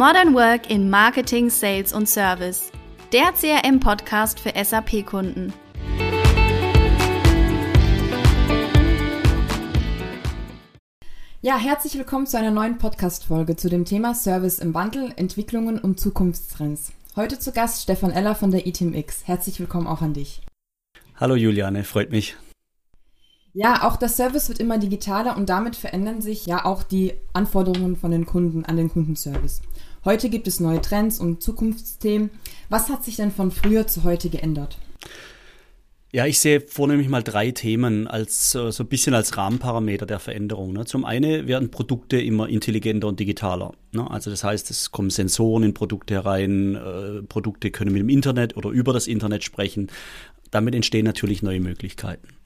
Modern Work in Marketing, Sales und Service. Der CRM-Podcast für SAP-Kunden. Ja, herzlich willkommen zu einer neuen Podcast-Folge zu dem Thema Service im Wandel, Entwicklungen und Zukunftstrends. Heute zu Gast Stefan Eller von der ITMX. Herzlich willkommen auch an dich. Hallo Juliane, freut mich. Ja, auch der Service wird immer digitaler und damit verändern sich ja auch die Anforderungen von den Kunden an den Kundenservice. Heute gibt es neue Trends und Zukunftsthemen. Was hat sich denn von früher zu heute geändert? Ja, ich sehe vornehmlich mal drei Themen als so ein bisschen als Rahmenparameter der Veränderung. Ne? Zum einen werden Produkte immer intelligenter und digitaler. Ne? Also das heißt, es kommen Sensoren in Produkte herein, äh, Produkte können mit dem Internet oder über das Internet sprechen. Damit entstehen natürlich neue Möglichkeiten.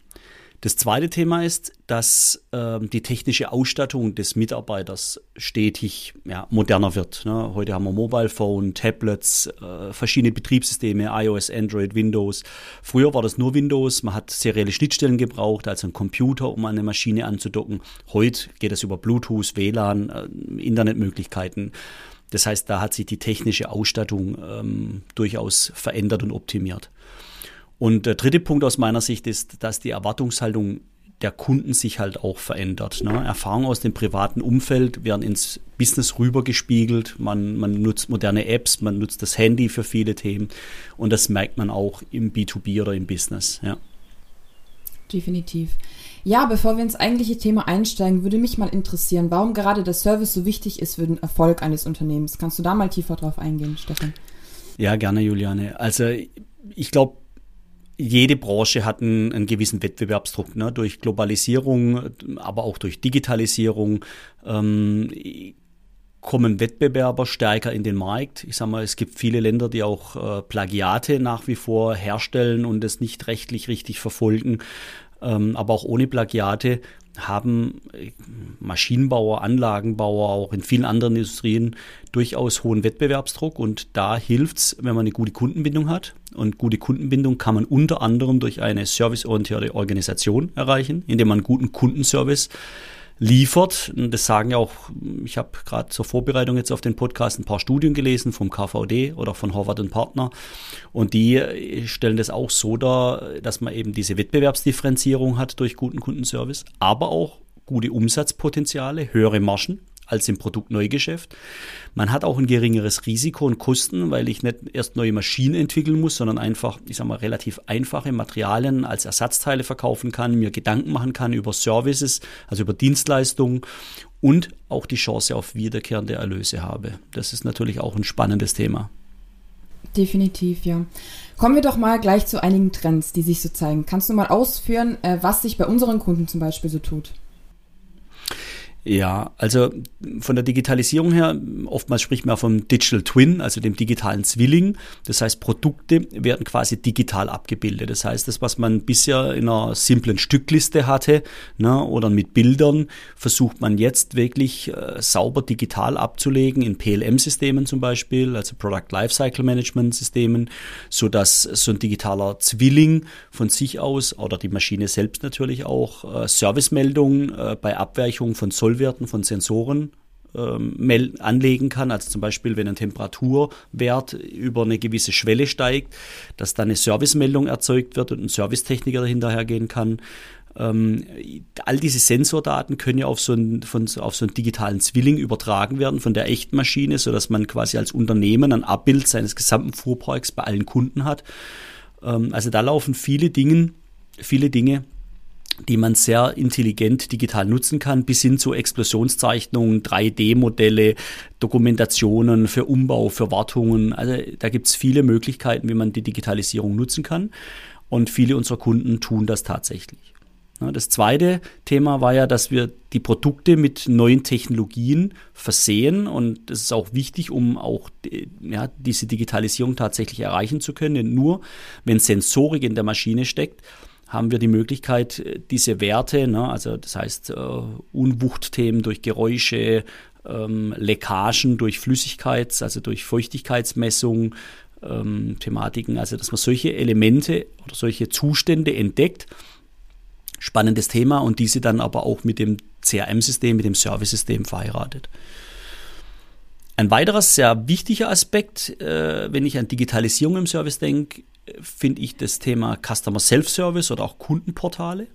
Das zweite Thema ist, dass ähm, die technische Ausstattung des Mitarbeiters stetig ja, moderner wird. Ne? Heute haben wir Mobile Phone, Tablets, äh, verschiedene Betriebssysteme, iOS, Android, Windows. Früher war das nur Windows, man hat serielle Schnittstellen gebraucht, also einen Computer, um eine Maschine anzudocken. Heute geht es über Bluetooth, WLAN, äh, Internetmöglichkeiten. Das heißt, da hat sich die technische Ausstattung ähm, durchaus verändert und optimiert. Und der dritte Punkt aus meiner Sicht ist, dass die Erwartungshaltung der Kunden sich halt auch verändert. Ne? Erfahrungen aus dem privaten Umfeld werden ins Business rübergespiegelt. Man, man nutzt moderne Apps, man nutzt das Handy für viele Themen und das merkt man auch im B2B oder im Business. Ja. Definitiv. Ja, bevor wir ins eigentliche Thema einsteigen, würde mich mal interessieren, warum gerade der Service so wichtig ist für den Erfolg eines Unternehmens. Kannst du da mal tiefer drauf eingehen, Stefan? Ja, gerne, Juliane. Also ich glaube, jede Branche hat einen, einen gewissen Wettbewerbsdruck ne? durch Globalisierung, aber auch durch Digitalisierung. Ähm, kommen Wettbewerber stärker in den Markt. Ich sage mal, es gibt viele Länder, die auch äh, Plagiate nach wie vor herstellen und es nicht rechtlich richtig verfolgen. Ähm, aber auch ohne Plagiate haben äh, Maschinenbauer, Anlagenbauer, auch in vielen anderen Industrien durchaus hohen Wettbewerbsdruck und da hilft es, wenn man eine gute Kundenbindung hat. Und gute Kundenbindung kann man unter anderem durch eine serviceorientierte Organisation erreichen, indem man guten Kundenservice liefert. Und das sagen ja auch, ich habe gerade zur Vorbereitung jetzt auf den Podcast ein paar Studien gelesen vom KVD oder von Harvard Partner. Und die stellen das auch so dar, dass man eben diese Wettbewerbsdifferenzierung hat durch guten Kundenservice, aber auch gute Umsatzpotenziale, höhere Margen als im Produktneugeschäft. Man hat auch ein geringeres Risiko und Kosten, weil ich nicht erst neue Maschinen entwickeln muss, sondern einfach, ich sag mal, relativ einfache Materialien als Ersatzteile verkaufen kann, mir Gedanken machen kann über Services, also über Dienstleistungen und auch die Chance auf wiederkehrende Erlöse habe. Das ist natürlich auch ein spannendes Thema. Definitiv, ja. Kommen wir doch mal gleich zu einigen Trends, die sich so zeigen. Kannst du mal ausführen, äh, was sich bei unseren Kunden zum Beispiel so tut? Ja, also von der Digitalisierung her, oftmals spricht man vom Digital Twin, also dem digitalen Zwilling. Das heißt, Produkte werden quasi digital abgebildet. Das heißt, das, was man bisher in einer simplen Stückliste hatte ne, oder mit Bildern, versucht man jetzt wirklich äh, sauber digital abzulegen in PLM-Systemen zum Beispiel, also Product Lifecycle Management Systemen, so dass so ein digitaler Zwilling von sich aus oder die Maschine selbst natürlich auch äh, Servicemeldungen äh, bei Abweichung von Soll Kontrollwerten von Sensoren ähm, anlegen kann. Also zum Beispiel, wenn ein Temperaturwert über eine gewisse Schwelle steigt, dass dann eine Servicemeldung erzeugt wird und ein Servicetechniker dahinterher gehen kann. Ähm, all diese Sensordaten können ja auf so, einen, von, auf so einen digitalen Zwilling übertragen werden von der echten Maschine, sodass man quasi als Unternehmen ein Abbild seines gesamten Fuhrparks bei allen Kunden hat. Ähm, also da laufen viele Dinge, viele Dinge die man sehr intelligent digital nutzen kann, bis hin zu Explosionszeichnungen, 3D-Modelle, Dokumentationen für Umbau, für Wartungen. Also da gibt es viele Möglichkeiten, wie man die Digitalisierung nutzen kann. Und viele unserer Kunden tun das tatsächlich. Das zweite Thema war ja, dass wir die Produkte mit neuen Technologien versehen und das ist auch wichtig, um auch ja, diese Digitalisierung tatsächlich erreichen zu können. Denn nur wenn Sensorik in der Maschine steckt, haben wir die Möglichkeit, diese Werte, ne, also das heißt äh, Unwuchtthemen durch Geräusche, ähm, Leckagen durch Flüssigkeits-, also durch Feuchtigkeitsmessung, ähm, Thematiken, also dass man solche Elemente oder solche Zustände entdeckt. Spannendes Thema und diese dann aber auch mit dem CRM-System, mit dem Service-System verheiratet. Ein weiterer sehr wichtiger Aspekt, äh, wenn ich an Digitalisierung im Service denke, finde ich das Thema Customer Self-Service oder auch Kundenportale.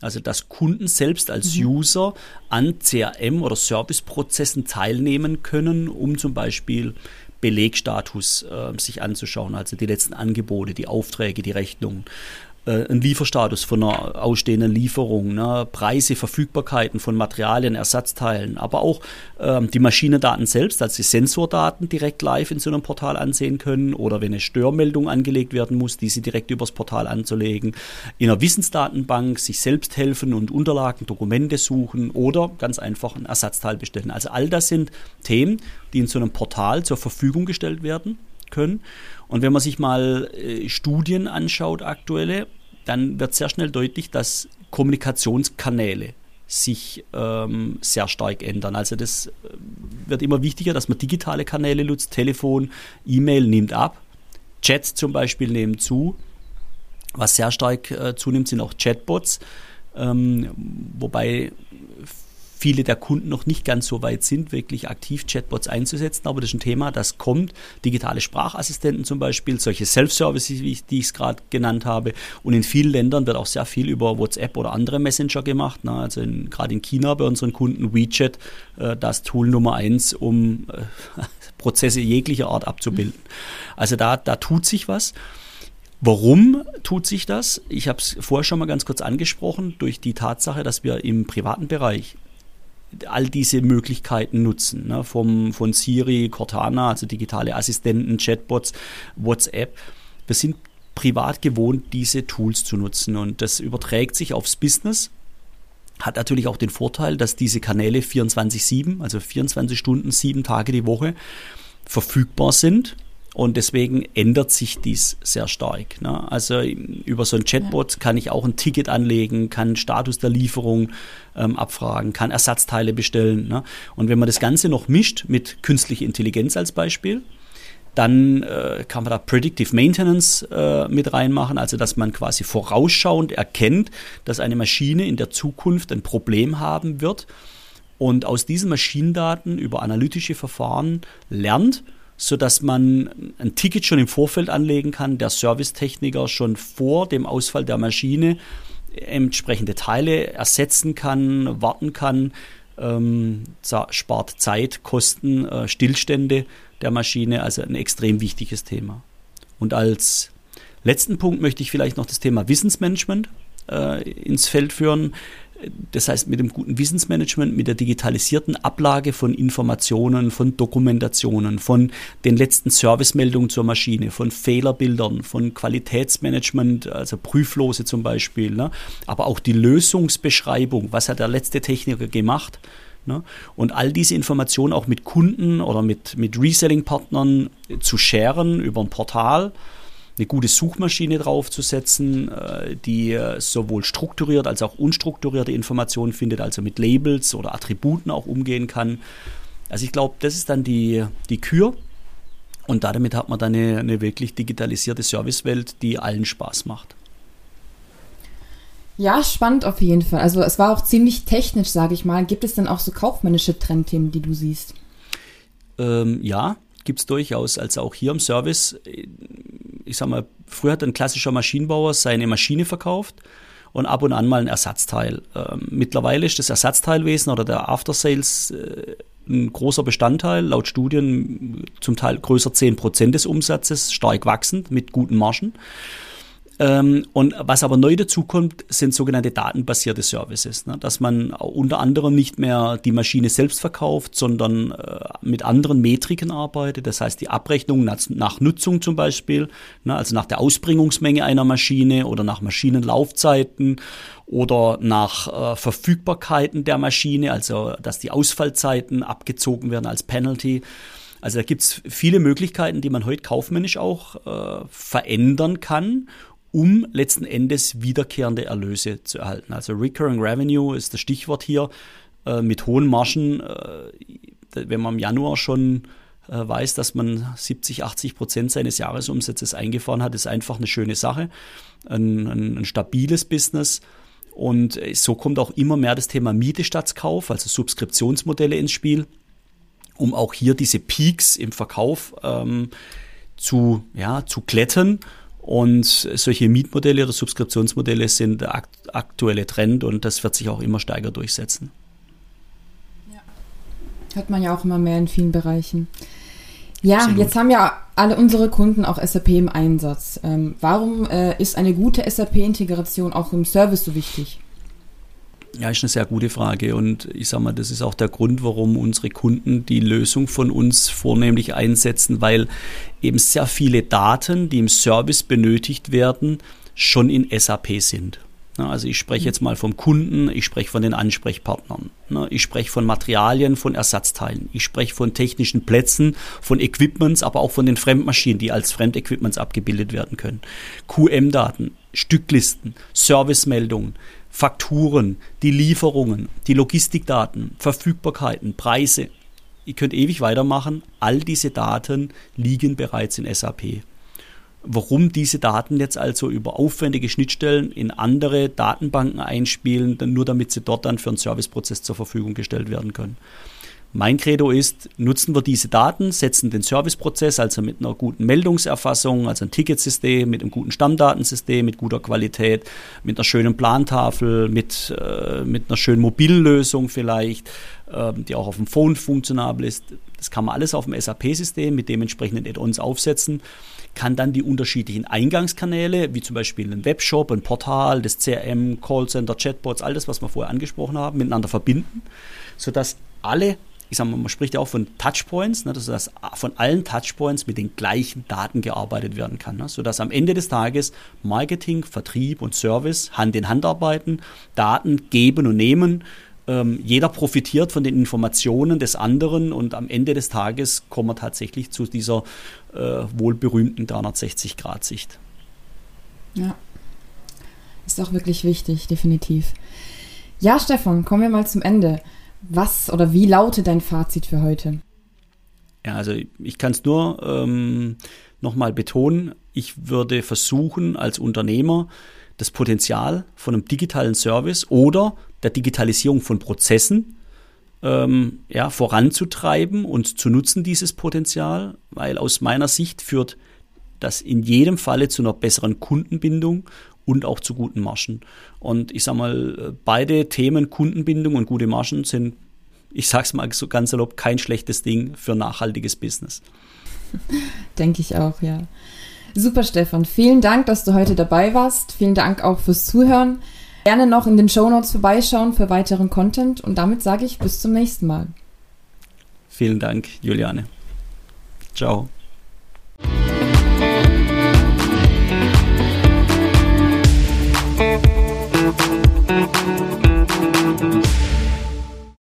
Also dass Kunden selbst als mhm. User an CRM oder Serviceprozessen teilnehmen können, um zum Beispiel Belegstatus äh, sich anzuschauen, also die letzten Angebote, die Aufträge, die Rechnungen äh, ein Lieferstatus von einer ausstehenden Lieferung, ne, Preise, Verfügbarkeiten von Materialien, Ersatzteilen, aber auch ähm, die Maschinendaten selbst, also die Sensordaten direkt live in so einem Portal ansehen können oder wenn eine Störmeldung angelegt werden muss, diese direkt übers Portal anzulegen, in einer Wissensdatenbank sich selbst helfen und Unterlagen, Dokumente suchen oder ganz einfach ein Ersatzteil bestellen. Also all das sind Themen, die in so einem Portal zur Verfügung gestellt werden können. Und wenn man sich mal äh, Studien anschaut, aktuelle, dann wird sehr schnell deutlich, dass Kommunikationskanäle sich ähm, sehr stark ändern. Also das äh, wird immer wichtiger, dass man digitale Kanäle nutzt. Telefon, E-Mail nimmt ab, Chats zum Beispiel nehmen zu. Was sehr stark äh, zunimmt, sind auch Chatbots, ähm, wobei viele der Kunden noch nicht ganz so weit sind, wirklich aktiv Chatbots einzusetzen. Aber das ist ein Thema, das kommt. Digitale Sprachassistenten zum Beispiel, solche Self-Services, wie ich, die ich es gerade genannt habe. Und in vielen Ländern wird auch sehr viel über WhatsApp oder andere Messenger gemacht. Ne? Also gerade in China bei unseren Kunden WeChat äh, das Tool Nummer eins, um äh, Prozesse jeglicher Art abzubilden. Also da, da tut sich was. Warum tut sich das? Ich habe es vorher schon mal ganz kurz angesprochen, durch die Tatsache, dass wir im privaten Bereich all diese Möglichkeiten nutzen, ne? Vom, von Siri, Cortana, also digitale Assistenten, Chatbots, WhatsApp. Wir sind privat gewohnt, diese Tools zu nutzen und das überträgt sich aufs Business. Hat natürlich auch den Vorteil, dass diese Kanäle 24-7, also 24 Stunden, sieben Tage die Woche verfügbar sind und deswegen ändert sich dies sehr stark. Ne? Also über so ein Chatbot kann ich auch ein Ticket anlegen, kann Status der Lieferung ähm, abfragen, kann Ersatzteile bestellen. Ne? Und wenn man das Ganze noch mischt mit künstlicher Intelligenz als Beispiel, dann äh, kann man da Predictive Maintenance äh, mit reinmachen, also dass man quasi vorausschauend erkennt, dass eine Maschine in der Zukunft ein Problem haben wird und aus diesen Maschinendaten über analytische Verfahren lernt sodass man ein Ticket schon im Vorfeld anlegen kann, der Servicetechniker schon vor dem Ausfall der Maschine entsprechende Teile ersetzen kann, warten kann, ähm, spart Zeit, Kosten, äh, Stillstände der Maschine, also ein extrem wichtiges Thema. Und als letzten Punkt möchte ich vielleicht noch das Thema Wissensmanagement äh, ins Feld führen. Das heißt, mit dem guten Wissensmanagement, mit der digitalisierten Ablage von Informationen, von Dokumentationen, von den letzten Servicemeldungen zur Maschine, von Fehlerbildern, von Qualitätsmanagement, also Prüflose zum Beispiel, ne? aber auch die Lösungsbeschreibung, was hat der letzte Techniker gemacht. Ne? Und all diese Informationen auch mit Kunden oder mit, mit Reselling-Partnern zu sharen über ein Portal eine gute Suchmaschine draufzusetzen, äh, die äh, sowohl strukturiert als auch unstrukturierte Informationen findet, also mit Labels oder Attributen auch umgehen kann. Also ich glaube, das ist dann die, die Kür. Und damit hat man dann eine, eine wirklich digitalisierte Servicewelt, die allen Spaß macht. Ja, spannend auf jeden Fall. Also es war auch ziemlich technisch, sage ich mal. Gibt es denn auch so kaufmännische Trendthemen, die du siehst? Ähm, ja, gibt es durchaus. Also auch hier im Service ich sag mal, früher hat ein klassischer Maschinenbauer seine Maschine verkauft und ab und an mal ein Ersatzteil. Ähm, mittlerweile ist das Ersatzteilwesen oder der After Sales äh, ein großer Bestandteil, laut Studien zum Teil größer 10 Prozent des Umsatzes, stark wachsend mit guten Margen. Ähm, und was aber neu dazu kommt, sind sogenannte datenbasierte Services, ne? dass man unter anderem nicht mehr die Maschine selbst verkauft, sondern äh, mit anderen Metriken arbeitet. Das heißt, die Abrechnung nach, Nutzung zum Beispiel, ne? also nach der Ausbringungsmenge einer Maschine oder nach Maschinenlaufzeiten oder nach äh, Verfügbarkeiten der Maschine, also dass die Ausfallzeiten abgezogen werden als Penalty. Also da gibt es viele Möglichkeiten, die man heute kaufmännisch auch äh, verändern kann um letzten Endes wiederkehrende Erlöse zu erhalten. Also Recurring Revenue ist das Stichwort hier. Äh, mit hohen Margen, äh, wenn man im Januar schon äh, weiß, dass man 70, 80 Prozent seines Jahresumsatzes eingefahren hat, ist einfach eine schöne Sache. Ein, ein, ein stabiles Business. Und so kommt auch immer mehr das Thema Miete statt Kauf, also Subskriptionsmodelle ins Spiel. um auch hier diese Peaks im Verkauf ähm, zu, ja, zu glätten. Und solche Mietmodelle oder Subskriptionsmodelle sind der akt aktuelle Trend und das wird sich auch immer stärker durchsetzen. Ja. Hört man ja auch immer mehr in vielen Bereichen. Ja, Absolut. jetzt haben ja alle unsere Kunden auch SAP im Einsatz. Ähm, warum äh, ist eine gute SAP-Integration auch im Service so wichtig? Ja, ist eine sehr gute Frage und ich sage mal, das ist auch der Grund, warum unsere Kunden die Lösung von uns vornehmlich einsetzen, weil eben sehr viele Daten, die im Service benötigt werden, schon in SAP sind. Also ich spreche jetzt mal vom Kunden, ich spreche von den Ansprechpartnern, ich spreche von Materialien, von Ersatzteilen, ich spreche von technischen Plätzen, von Equipments, aber auch von den Fremdmaschinen, die als Fremdequipments abgebildet werden können. QM-Daten, Stücklisten, Servicemeldungen, Fakturen, die Lieferungen, die Logistikdaten, Verfügbarkeiten, Preise. Ihr könnt ewig weitermachen. All diese Daten liegen bereits in SAP. Warum diese Daten jetzt also über aufwendige Schnittstellen in andere Datenbanken einspielen, nur damit sie dort dann für einen Serviceprozess zur Verfügung gestellt werden können. Mein Credo ist, nutzen wir diese Daten, setzen den Serviceprozess, also mit einer guten Meldungserfassung, also ein Ticketsystem, mit einem guten Stammdatensystem, mit guter Qualität, mit einer schönen Plantafel, mit, äh, mit einer schönen Mobillösung vielleicht, äh, die auch auf dem Phone funktionabel ist. Das kann man alles auf dem SAP-System mit dementsprechenden Add-ons aufsetzen kann dann die unterschiedlichen Eingangskanäle, wie zum Beispiel ein Webshop, ein Portal, das CRM, Callcenter, Chatbots, all das, was wir vorher angesprochen haben, miteinander verbinden, sodass alle ich sage mal, man spricht ja auch von Touchpoints, ne, dass von allen Touchpoints mit den gleichen Daten gearbeitet werden kann, ne, sodass am Ende des Tages Marketing, Vertrieb und Service Hand in Hand arbeiten, Daten geben und nehmen. Ähm, jeder profitiert von den Informationen des anderen und am Ende des Tages kommen wir tatsächlich zu dieser äh, wohlberühmten 360-Grad-Sicht. Ja, ist auch wirklich wichtig, definitiv. Ja, Stefan, kommen wir mal zum Ende. Was oder wie lautet dein Fazit für heute? Ja, also ich kann es nur ähm, nochmal betonen. Ich würde versuchen, als Unternehmer das Potenzial von einem digitalen Service oder der Digitalisierung von Prozessen ähm, ja, voranzutreiben und zu nutzen, dieses Potenzial, weil aus meiner Sicht führt das in jedem Falle zu einer besseren Kundenbindung und auch zu guten Marschen. Und ich sage mal, beide Themen Kundenbindung und gute Marschen sind, ich sage es mal so ganz salopp, kein schlechtes Ding für nachhaltiges Business. Denke ich auch, ja. Super, Stefan. Vielen Dank, dass du heute dabei warst. Vielen Dank auch fürs Zuhören. Gerne noch in den Show Notes vorbeischauen für weiteren Content und damit sage ich bis zum nächsten Mal. Vielen Dank, Juliane. Ciao.